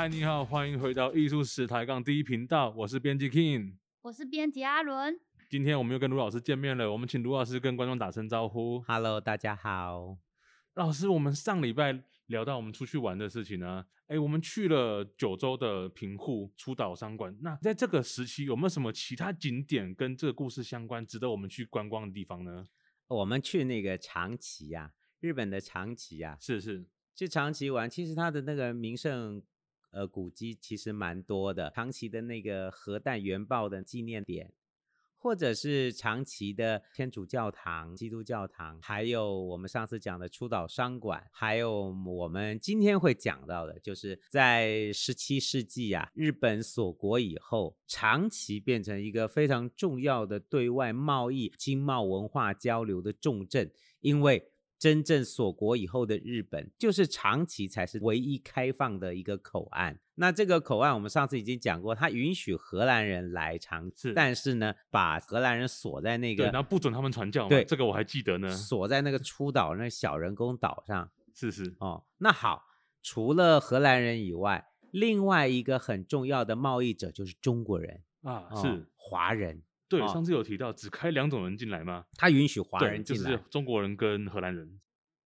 嗨，你好，欢迎回到艺术史抬杠第一频道，我是编辑 King，我是编辑阿伦。今天我们又跟卢老师见面了，我们请卢老师跟观众打声招呼。Hello，大家好。老师，我们上礼拜聊到我们出去玩的事情呢，哎，我们去了九州的平户出岛商馆。那在这个时期有没有什么其他景点跟这个故事相关，值得我们去观光的地方呢？我们去那个长崎呀、啊，日本的长崎呀、啊，是是，去长崎玩，其实它的那个名胜呃古迹其实蛮多的，长崎的那个核弹原爆的纪念点，或者是长崎的天主教堂、基督教堂，还有我们上次讲的出岛商馆，还有我们今天会讲到的，就是在十七世纪、啊，日本锁国以后，长崎变成一个非常重要的对外贸易、经贸文化交流的重镇，因为。真正锁国以后的日本，就是长崎才是唯一开放的一个口岸。那这个口岸，我们上次已经讲过，它允许荷兰人来长治，但是呢，把荷兰人锁在那个，然后不准他们传教。对，这个我还记得呢。锁在那个出岛那小人工岛上。是是哦，那好，除了荷兰人以外，另外一个很重要的贸易者就是中国人啊，是、哦、华人。对，上次有提到，只开两种人进来吗？他允许华人进来，就是中国人跟荷兰人。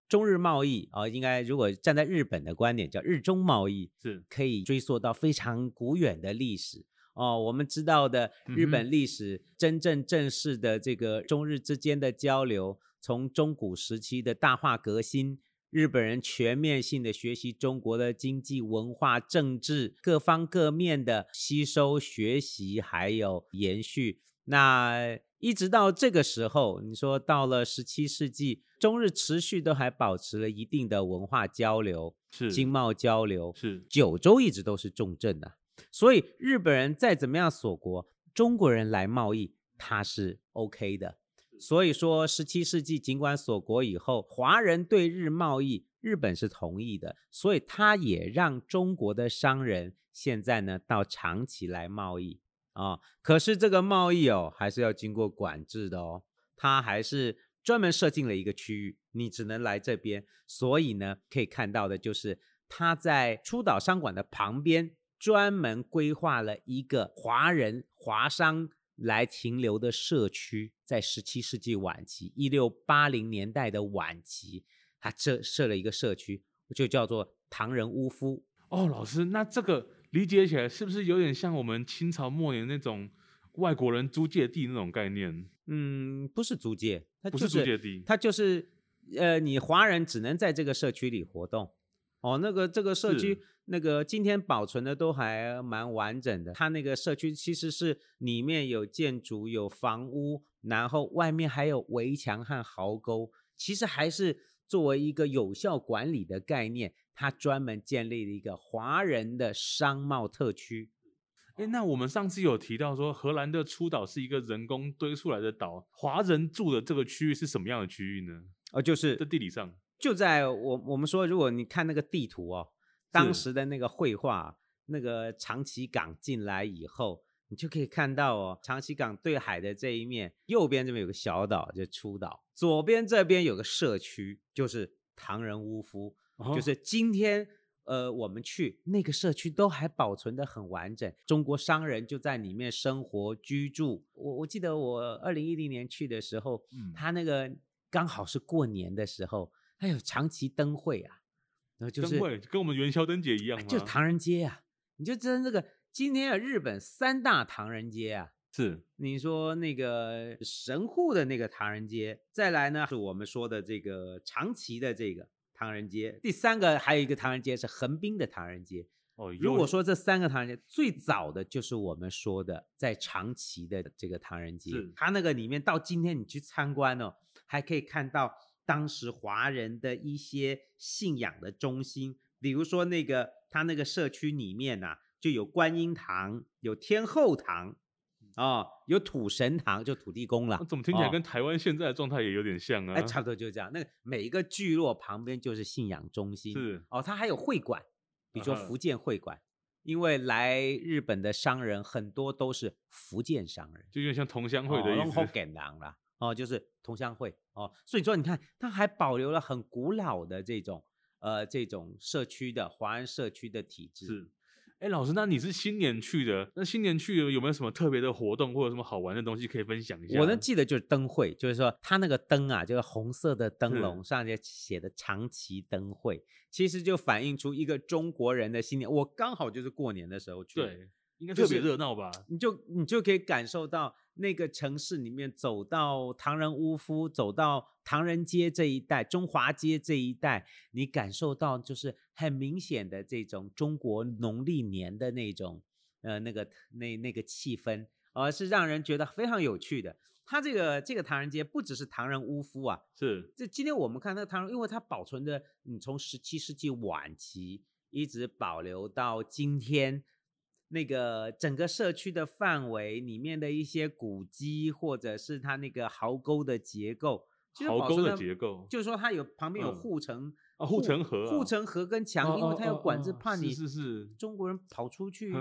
中日贸易啊，应该如果站在日本的观点，叫日中贸易，是可以追溯到非常古远的历史哦。我们知道的日本历史，真正正式的这个中日之间的交流，从中古时期的大化革新，日本人全面性的学习中国的经济、文化、政治各方各面的吸收、学习，还有延续。那一直到这个时候，你说到了十七世纪，中日持续都还保持了一定的文化交流，是经贸交流，是九州一直都是重镇的，所以日本人再怎么样锁国，中国人来贸易他是 OK 的。所以说十七世纪尽管锁国以后，华人对日贸易，日本是同意的，所以他也让中国的商人现在呢到长崎来贸易。啊、可是这个贸易哦，还是要经过管制的哦。它还是专门设定了一个区域，你只能来这边。所以呢，可以看到的就是，他在出岛商馆的旁边专门规划了一个华人华商来停留的社区。在十七世纪晚期，一六八零年代的晚期，他这设了一个社区，就叫做唐人屋夫。哦，老师，那这个。理解起来是不是有点像我们清朝末年那种外国人租借地那种概念？嗯，不是租借，它不是租借地，它就是呃，你华人只能在这个社区里活动。哦，那个这个社区那个今天保存的都还蛮完整的。它那个社区其实是里面有建筑、有房屋，然后外面还有围墙和壕沟，其实还是作为一个有效管理的概念。他专门建立了一个华人的商贸特区。诶，那我们上次有提到说，荷兰的出岛是一个人工堆出来的岛，华人住的这个区域是什么样的区域呢？哦，就是在地理上，就在我我们说，如果你看那个地图哦，当时的那个绘画，那个长崎港进来以后，你就可以看到哦，长崎港对海的这一面，右边这边有个小岛，就出岛；左边这边有个社区，就是唐人屋夫。就是今天，呃，我们去那个社区都还保存的很完整，中国商人就在里面生活居住。我我记得我二零一零年去的时候，嗯，他那个刚好是过年的时候，还有长崎灯会啊，然后就是灯会跟我们元宵灯节一样吗？就唐人街啊，你就知道这个今天啊日本三大唐人街啊，是你说那个神户的那个唐人街，再来呢是我们说的这个长崎的这个。唐人街，第三个还有一个唐人街是横滨的唐人街。哦，如果说这三个唐人街最早的就是我们说的在长崎的这个唐人街，它那个里面到今天你去参观哦，还可以看到当时华人的一些信仰的中心，比如说那个它那个社区里面呐、啊，就有观音堂，有天后堂。哦，有土神堂，就土地公了。怎么听起来跟台湾现在的状态也有点像啊？哎，差不多就这样。那每一个聚落旁边就是信仰中心。是哦，它还有会馆，比如说福建会馆，啊，因为来日本的商人很多都是福建商人，就有点像同乡会的意思。哦，哦，就是同乡会哦。所以说，你看，它还保留了很古老的这种呃这种社区的华人社区的体制。是。哎，老师，那你是新年去的？那新年去有没有什么特别的活动或者什么好玩的东西可以分享一下？我能记得就是灯会，就是说它那个灯啊，就是红色的灯笼上面写的长崎灯会，其实就反映出一个中国人的新年。我刚好就是过年的时候去，对，应该特别热闹吧？你就你就可以感受到。那个城市里面，走到唐人屋夫，走到唐人街这一带，中华街这一带，你感受到就是很明显的这种中国农历年的那种，呃，那个那那个气氛，而、呃、是让人觉得非常有趣的。它这个这个唐人街不只是唐人屋夫啊，是这今天我们看那个唐人，因为它保存的，你从十七世纪晚期一直保留到今天。那个整个社区的范围里面的一些古迹，或者是它那个壕沟的结构，壕沟的结构，就是说它有旁边有护城啊，护城河，护城河跟墙，因为它有管制，怕你是是中国人跑出 去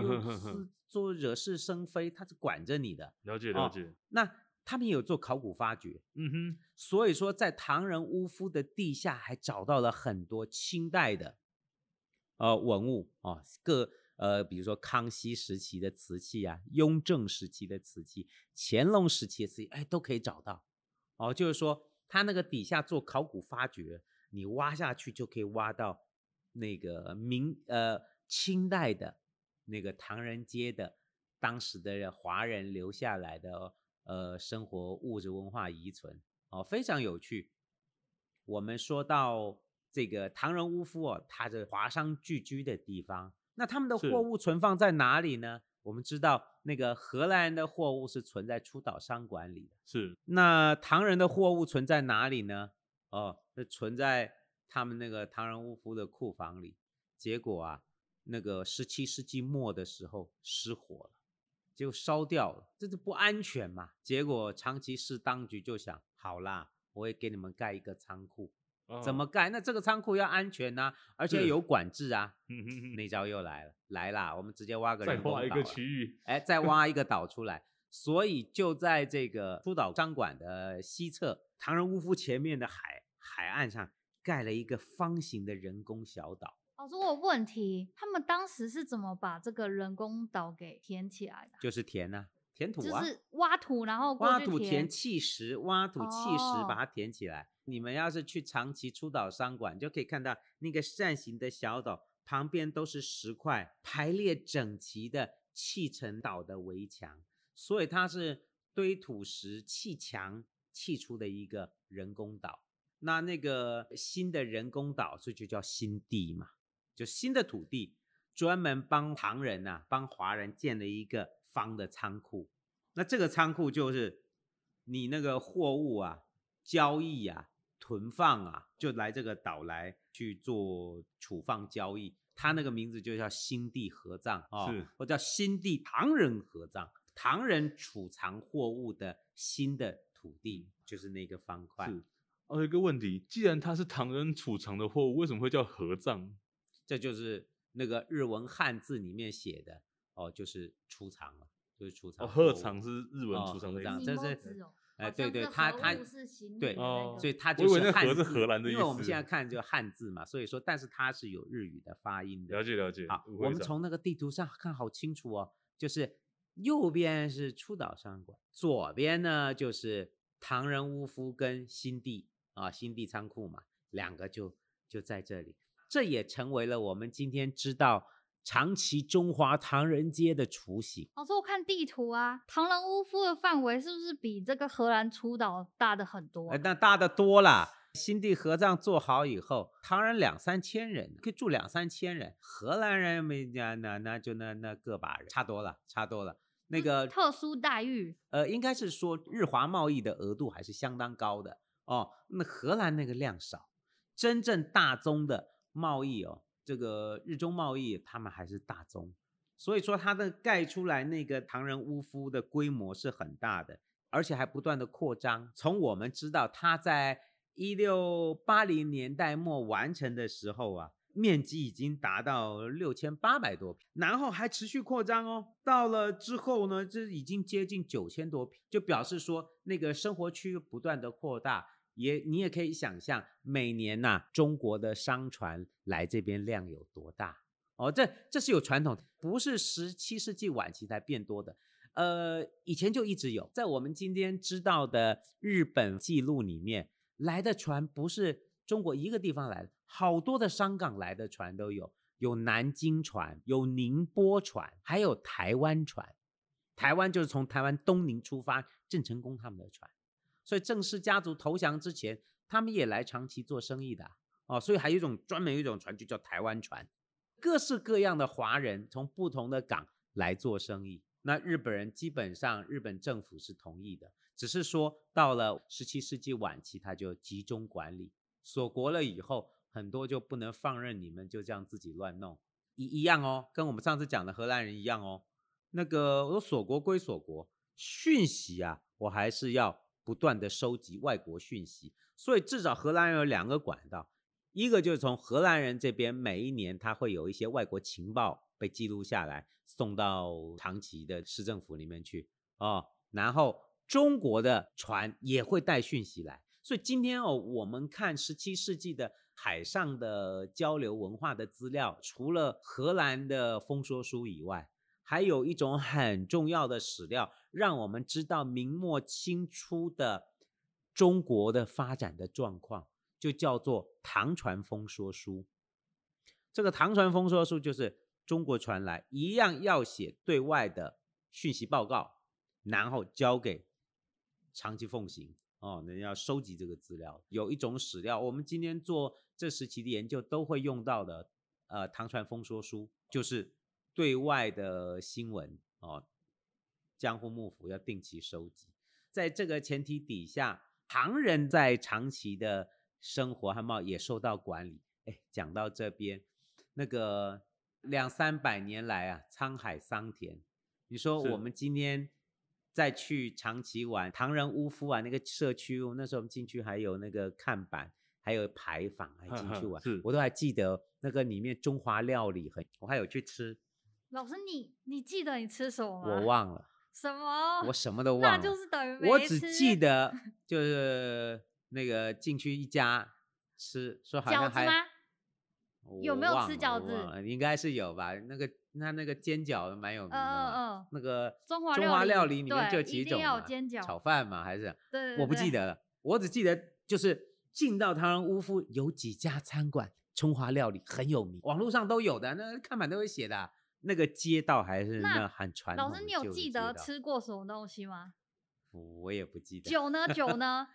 做惹是生非，它是管着你的。了解了解。那他们也有做考古发掘，嗯哼，所以说在唐人屋夫的地下还找到了很多清代的呃文物啊，各。呃，比如说康熙时期的瓷器啊，雍正时期的瓷器，乾隆时期的瓷器，哎，都可以找到。哦，就是说他那个底下做考古发掘，你挖下去就可以挖到那个明呃清代的那个唐人街的当时的华人留下来的呃生活物质文化遗存，哦，非常有趣。我们说到这个唐人屋夫哦，它是华商聚居的地方。那他们的货物存放在哪里呢？我们知道，那个荷兰人的货物是存在出岛商馆里的。是。那唐人的货物存在哪里呢？哦，那存在他们那个唐人屋夫的库房里。结果啊，那个十七世纪末的时候失火了，就烧掉了，这是不安全嘛。结果长崎市当局就想，好啦，我也给你们盖一个仓库。怎么盖？那这个仓库要安全呐、啊，而且有管制啊。那招又来了，来啦，我们直接挖个人工岛，再挖一个区域，哎，再挖一个 岛出来。所以就在这个出岛商馆的西侧，唐人屋夫前面的海海岸上盖了一个方形的人工小岛。老师，我有问题，他们当时是怎么把这个人工岛给填起来的？就是填啊，填土啊，就是挖土，然后挖土填砌石，挖土砌石把它填起来。你们要是去长崎出岛商馆，就可以看到那个扇形的小岛旁边都是石块排列整齐的砌成岛的围墙，所以它是堆土石砌墙砌出的一个人工岛。那那个新的人工岛，所以就叫新地嘛，就新的土地，专门帮唐人呐、帮华人建了一个方的仓库。那这个仓库就是你那个货物啊，交易啊。存放啊，就来这个岛来去做储放交易，他那个名字就叫新地合葬啊，是，或叫新地唐人合葬，唐人储藏货物的新的土地就是那个方块。是，哦，有一个问题，既然它是唐人储藏的货物，为什么会叫合葬？这就是那个日文汉字里面写的哦，就是储藏了，就是储藏。哦，合藏是日文储藏的意思，这是。哎，对对，他他对，哦，所以他就是汉字，荷兰的意思，因为我们现在看就 汉字嘛，所以说，但是它是有日语的发音的。了解了解。好，我们从那个地图上看好清楚哦，就是右边是出岛商馆，左边呢就是唐人屋夫跟新地啊，新地仓库嘛，两个就就在这里，这也成为了我们今天知道。长崎中华唐人街的雏形。老师，我看地图啊，唐人屋夫的范围是不是比这个荷兰出岛大的很多？哎，那大的多了。新地合葬做好以后，唐人两三千人，可以住两三千人。荷兰人没那那那就那那个把人，差多了，差多了。那个特殊待遇，呃，应该是说日华贸易的额度还是相当高的哦。那荷兰那个量少，真正大宗的贸易哦。这个日中贸易，他们还是大宗，所以说它的盖出来那个唐人屋夫的规模是很大的，而且还不断的扩张。从我们知道，它在一六八零年代末完成的时候啊，面积已经达到六千八百多平，然后还持续扩张哦。到了之后呢，这已经接近九千多平，就表示说那个生活区不断的扩大。也你也可以想象，每年呐、中国的商船来这边量有多大哦，这这是有传统，不是十七世纪晚期才变多的。呃，以前就一直有，在我们今天知道的日本记录里面，来的船不是中国一个地方来的，好多的商港来的船都有，有南京船，有宁波船，还有台湾船。台湾就是从台湾东宁出发，郑成功他们的船。所以郑氏家族投降之前，他们也来长崎做生意的哦。所以还有一种专门有一种船就叫台湾船，各式各样的华人从不同的港来做生意。那日本人基本上，日本政府是同意的，只是说到了十七世纪晚期，他就集中管理，锁国了以后，很多就不能放任你们就这样自己乱弄，一一样哦，跟我们上次讲的荷兰人一样哦。那个我锁国归锁国，讯息啊，我还是要不断的收集外国讯息，所以至少荷兰人有两个管道，一个就是从荷兰人这边，每一年他会有一些外国情报被记录下来。送到长崎的市政府里面去哦，然后中国的船也会带讯息来，所以今天哦，我们看十七世纪的海上的交流文化的资料，除了荷兰的风说书以外，还有一种很重要的史料，让我们知道明末清初的中国的发展的状况，就叫做唐传风说书。这个唐传风说书就是。中国传来一样要写对外的讯息报告，然后交给长期奉行哦，那要收集这个资料。有一种史料，我们今天做这时期的研究都会用到的，呃，唐传风说书就是对外的新闻哦，江户幕府要定期收集。在这个前提底下，唐人在长崎的生活和贸易也受到管理。哎，讲到这边，那个。两三百年来啊，沧海桑田。你说我们今天再去长崎玩，唐人屋夫啊，那个社区，那时候我们进去还有那个看板，还有牌坊，还进去玩，我都还记得那个里面中华料理很，我还有去吃。老师你，你你记得你吃什么吗？我忘了。什么？我什么都 忘了。那就是等于没吃。我只记得 就是那个进去一家吃，说好像还。有没有吃饺子？应该是有吧。那个那那个煎饺蛮有名的。嗯嗯。那个中华中华料理里面就几种嘛，煎饺、炒饭嘛，还是？对，对，对。我不记得了，我只记得就是进到唐人屋夫有几家餐馆，中华料理很有名，网络上都有的，那看板都会写的。那个街道还是那很传统。老师，你有记得吃过什么东西吗？我也不记得。酒呢？酒呢？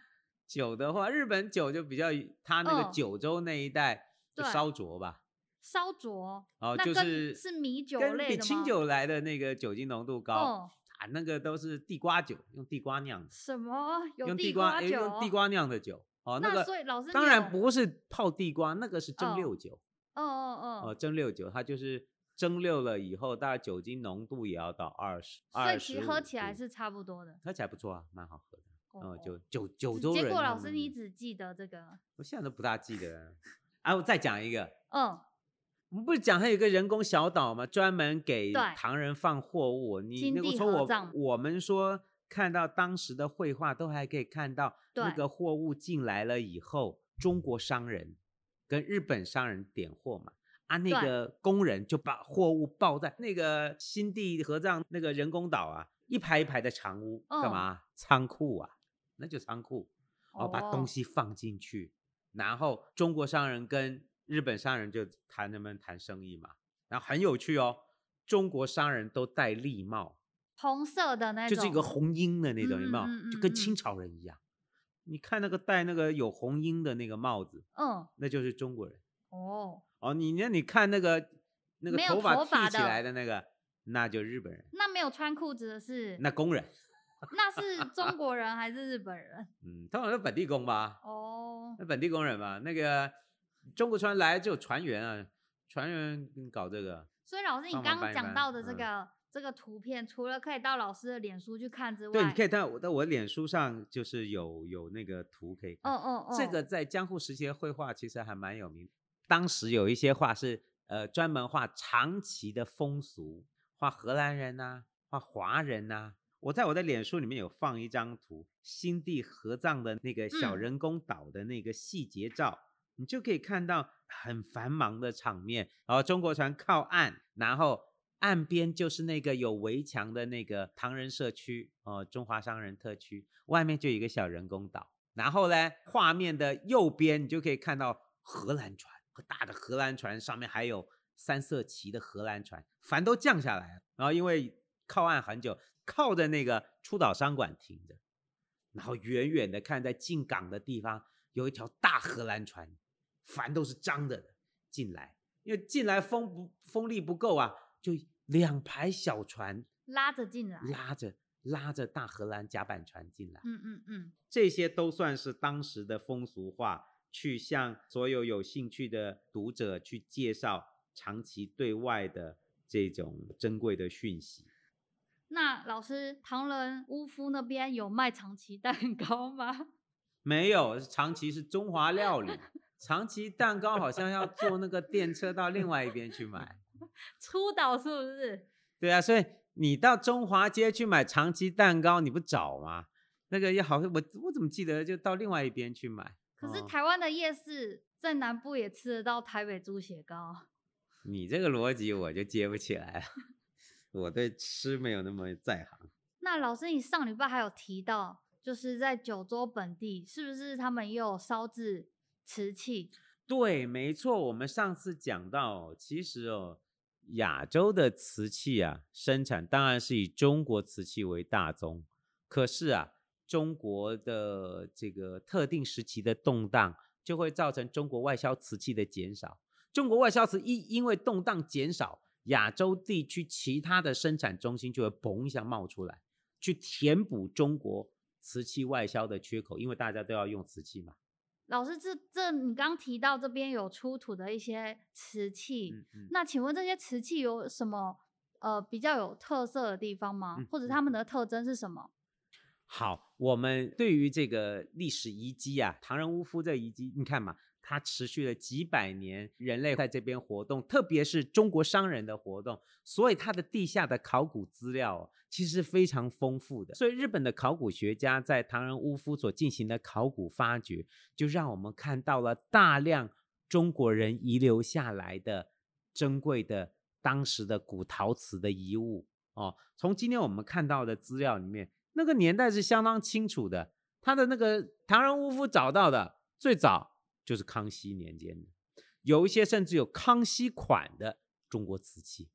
酒的话，日本酒就比较，他那个九州那一带。就烧灼吧，烧灼哦，就是是米酒类的？比清酒来的那个酒精浓度高，哦、啊，那个都是地瓜酒，用地瓜酿的。什么？用地瓜酒？用地瓜酿的酒哦。那，那个所以老师当然不是泡地瓜，那个是蒸馏酒。哦哦哦哦，蒸馏酒，它就是蒸馏了以后，大概酒精浓度也要到二十，所以其实喝起来是差不多的。喝起来不错啊，蛮好喝的。哦，就九九州人。结果老师你只记得这个？我现在都不大记得。啊，我再讲一个。嗯，我们不是讲还有个人工小岛吗？专门给唐人放货物。你那个从我我们说看到当时的绘画，都还可以看到那个货物进来了以后，中国商人跟日本商人点货嘛。啊，那个工人就把货物抱在那个新地合葬那个人工岛啊，一排一排的长屋，干嘛？仓库啊，那就仓库，哦，把东西放进去。然后中国商人跟日本商人就谈能不能谈生意嘛，然后很有趣哦，中国商人都戴笠帽，红色的那种，就是一个红缨的那种，有没有？就跟清朝人一样。你看那个戴那个有红缨的那个帽子，嗯，那就是中国人。哦哦，你那你看那个那个头发剃起来的那个，那就日本人。那没有穿裤子的是？那工人。那是中国人还是日本人？嗯，通常是本地工吧。哦，那本地工人吧，那个中国船来就有船员啊，船员搞这个。所以老师，你刚刚讲到的这个这个图片，嗯，除了可以到老师的脸书去看之外，对，你可以到我在我的脸书上就是有有那个图可以看。哦哦哦，这个在江户时期的绘画其实还蛮有名。当时有一些画是呃专门画长崎的风俗，画荷兰人呐，啊，画华人呐，啊。我在我的脸书里面有放一张图，新地合葬的那个小人工岛的那个细节照，你就可以看到很繁忙的场面。然后中国船靠岸，然后岸边就是那个有围墙的那个唐人社区哦，中华商人特区，外面就有一个小人工岛。然后呢，画面的右边你就可以看到荷兰船，大的荷兰船上面还有三色旗的荷兰船，帆都降下来了。然后因为靠岸很久，靠在那个出岛商馆停着。然后远远的看，在进港的地方有一条大荷兰船，帆都是张着的进来，因为进来风不风力不够啊，就两排小船拉着进来，拉着。拉着大荷兰甲板船进来，嗯嗯嗯，这些都算是当时的风俗话，去向所有有兴趣的读者去介绍长崎对外的这种珍贵的讯息。那老师，唐人屋夫那边有卖长崎蛋糕吗？没有，长崎是中华料理，长崎蛋糕好像要坐那个电车到另外一边去买。出岛是不是？对啊，所以。你到中华街去买长崎蛋糕，你不找吗？那个也好，我我怎么记得就到另外一边去买？可是台湾的夜市在南部也吃得到台北猪血糕。你这个逻辑我就接不起来了，我对吃没有那么在行。那老师，你上礼拜还有提到，就是在九州本地，是不是他们也有烧制瓷器？对，没错，我们上次讲到，其实哦。亚洲的瓷器啊，生产当然是以中国瓷器为大宗。可是啊，中国的这个特定时期的动荡，就会造成中国外销瓷器的减少。中国外销瓷因因为动荡减少，亚洲地区其他的生产中心就会嘣一下冒出来，去填补中国瓷器外销的缺口，因为大家都要用瓷器嘛。老师，这这你刚提到这边有出土的一些瓷器，嗯嗯、那请问这些瓷器有什么呃比较有特色的地方吗？嗯、或者它们的特征是什么？好，我们对于这个历史遗迹啊，唐人屋夫这遗迹，你看嘛。它持续了几百年，人类在这边活动，特别是中国商人的活动，所以它的地下的考古资料其实是非常丰富的。所以日本的考古学家在唐人屋夫所进行的考古发掘，就让我们看到了大量中国人遗留下来的珍贵的当时的古陶瓷的遗物哦。从今天我们看到的资料里面，那个年代是相当清楚的。他的那个唐人屋夫找到的最早。就是康熙年间的，有一些甚至有康熙款的中国瓷器，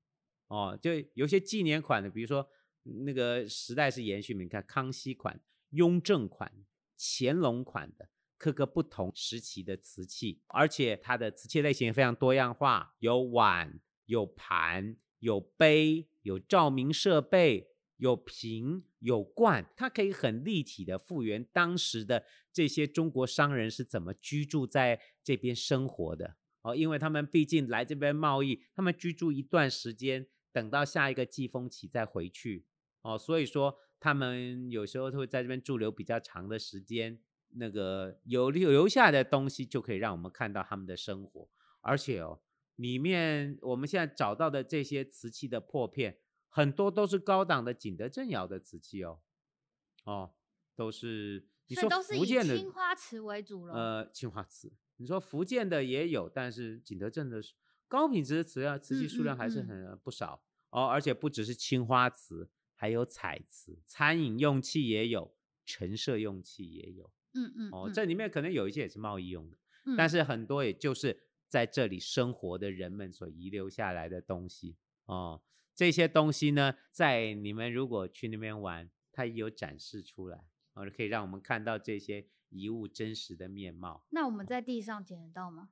哦，就有些纪年款的，比如说那个时代是延续，你看康熙款、雍正款、乾隆款的各个不同时期的瓷器，而且它的瓷器类型也非常多样化，有碗、有盘、有杯、有照明设备。有瓶有罐，它可以很立体的复原当时的这些中国商人是怎么居住在这边生活的哦，因为他们毕竟来这边贸易，他们居住一段时间，等到下一个季风期再回去哦，所以说他们有时候会在这边驻留比较长的时间，那个有留下的东西就可以让我们看到他们的生活，而且哦，里面我们现在找到的这些瓷器的破片。很多都是高档的景德镇窑的瓷器哦，哦，都是你说福建的青花瓷为主了。呃，青花瓷，你说福建的也有，但是景德镇的高品质的瓷啊瓷器数量还是很不少，哦，而且不只是青花瓷，还有彩瓷，餐饮用器也有，陈设用器也有，嗯嗯，嗯哦，这里面可能有一些也是贸易用的，嗯、但是很多也就是在这里生活的人们所遗留下来的东西哦。这些东西呢，在你们如果去那边玩，它也有展示出来，然后可以让我们看到这些遗物真实的面貌。那我们在地上捡得到吗？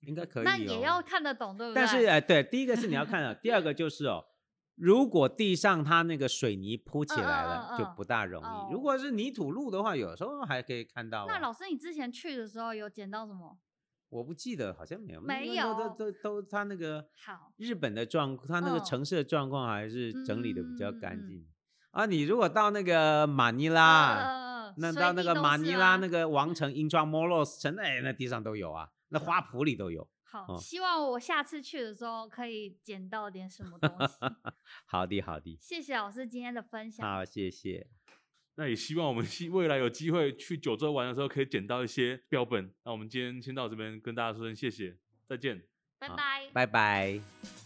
应该可以、哦。那也要看得懂，对不对？但是，哎，对，第一个是你要看的，第二个 就是哦，如果地上它那个水泥铺起来了，嗯嗯嗯、就不大容易。哦、如果是泥土路的话，有时候还可以看到、啊。那老师，你之前去的时候有捡到什么？我不记得，好像没有，没有，都都都他那个好日本的状，好他那个城市的状况还是整理的比较干净。嗯、啊，你如果到那个马尼拉，呃、那到那个马尼拉那个王城 Intramuros 城，哎，那地上都有啊，那花圃里都有。好，嗯、希望我下次去的时候可以捡到点什么东西。好的，好的。谢谢老师今天的分享。好，谢谢。那也希望我们希未来有机会去九州玩的时候，可以捡到一些标本。那我们今天先到这边，跟大家说声谢谢，再见，拜拜，拜拜。